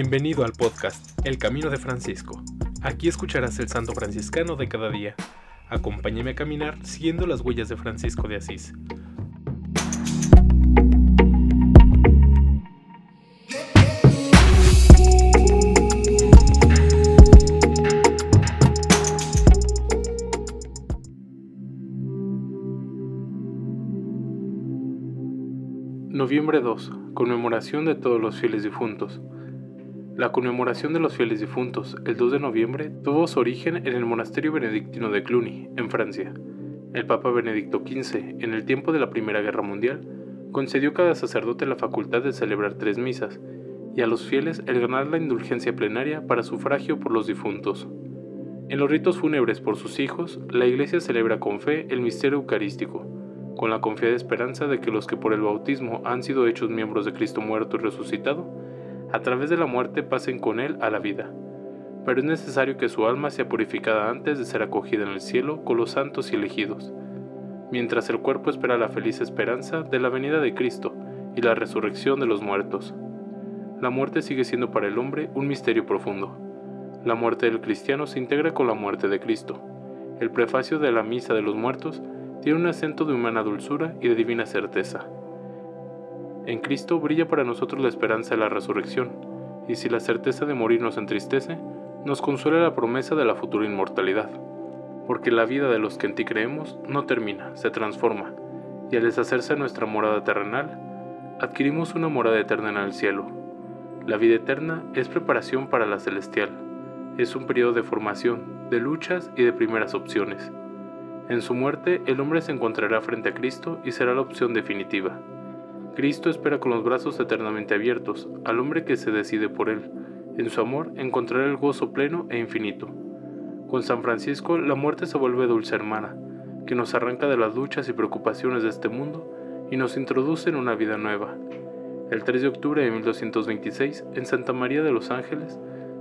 Bienvenido al podcast El Camino de Francisco. Aquí escucharás el santo franciscano de cada día. Acompáñame a caminar siguiendo las huellas de Francisco de Asís. Noviembre 2. Conmemoración de todos los fieles difuntos. La conmemoración de los fieles difuntos, el 2 de noviembre, tuvo su origen en el monasterio benedictino de Cluny, en Francia. El Papa Benedicto XV, en el tiempo de la Primera Guerra Mundial, concedió a cada sacerdote la facultad de celebrar tres misas, y a los fieles el ganar la indulgencia plenaria para sufragio por los difuntos. En los ritos fúnebres por sus hijos, la Iglesia celebra con fe el misterio eucarístico, con la confiada esperanza de que los que por el bautismo han sido hechos miembros de Cristo muerto y resucitado, a través de la muerte pasen con Él a la vida. Pero es necesario que su alma sea purificada antes de ser acogida en el cielo con los santos y elegidos, mientras el cuerpo espera la feliz esperanza de la venida de Cristo y la resurrección de los muertos. La muerte sigue siendo para el hombre un misterio profundo. La muerte del cristiano se integra con la muerte de Cristo. El prefacio de la Misa de los Muertos tiene un acento de humana dulzura y de divina certeza. En Cristo brilla para nosotros la esperanza de la resurrección, y si la certeza de morir nos entristece, nos consuela la promesa de la futura inmortalidad. Porque la vida de los que en ti creemos no termina, se transforma, y al deshacerse nuestra morada terrenal, adquirimos una morada eterna en el cielo. La vida eterna es preparación para la celestial, es un periodo de formación, de luchas y de primeras opciones. En su muerte el hombre se encontrará frente a Cristo y será la opción definitiva. Cristo espera con los brazos eternamente abiertos al hombre que se decide por él. En su amor encontrará el gozo pleno e infinito. Con San Francisco la muerte se vuelve dulce hermana, que nos arranca de las luchas y preocupaciones de este mundo y nos introduce en una vida nueva. El 3 de octubre de 1226, en Santa María de los Ángeles,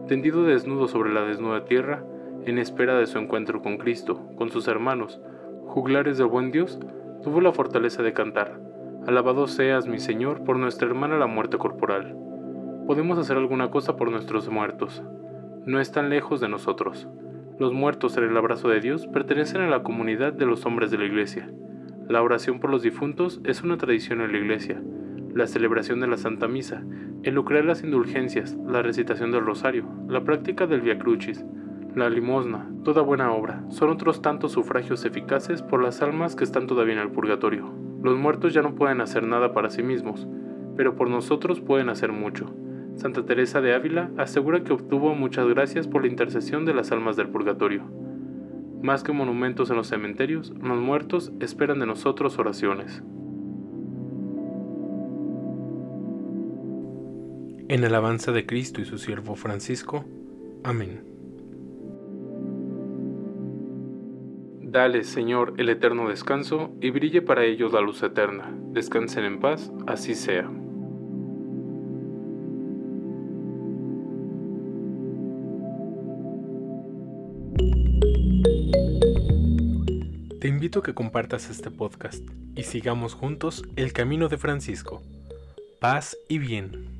tendido desnudo sobre la desnuda tierra, en espera de su encuentro con Cristo, con sus hermanos, juglares del buen Dios, tuvo la fortaleza de cantar, Alabado seas, mi Señor, por nuestra hermana la muerte corporal. Podemos hacer alguna cosa por nuestros muertos. No están lejos de nosotros. Los muertos en el abrazo de Dios pertenecen a la comunidad de los hombres de la Iglesia. La oración por los difuntos es una tradición en la Iglesia. La celebración de la Santa Misa, el lucrar las indulgencias, la recitación del rosario, la práctica del Via Crucis, la limosna, toda buena obra, son otros tantos sufragios eficaces por las almas que están todavía en el purgatorio. Los muertos ya no pueden hacer nada para sí mismos, pero por nosotros pueden hacer mucho. Santa Teresa de Ávila asegura que obtuvo muchas gracias por la intercesión de las almas del purgatorio. Más que monumentos en los cementerios, los muertos esperan de nosotros oraciones. En alabanza de Cristo y su siervo Francisco. Amén. Dale, Señor, el eterno descanso, y brille para ellos la luz eterna. Descansen en paz, así sea. Te invito a que compartas este podcast y sigamos juntos el camino de Francisco. Paz y bien.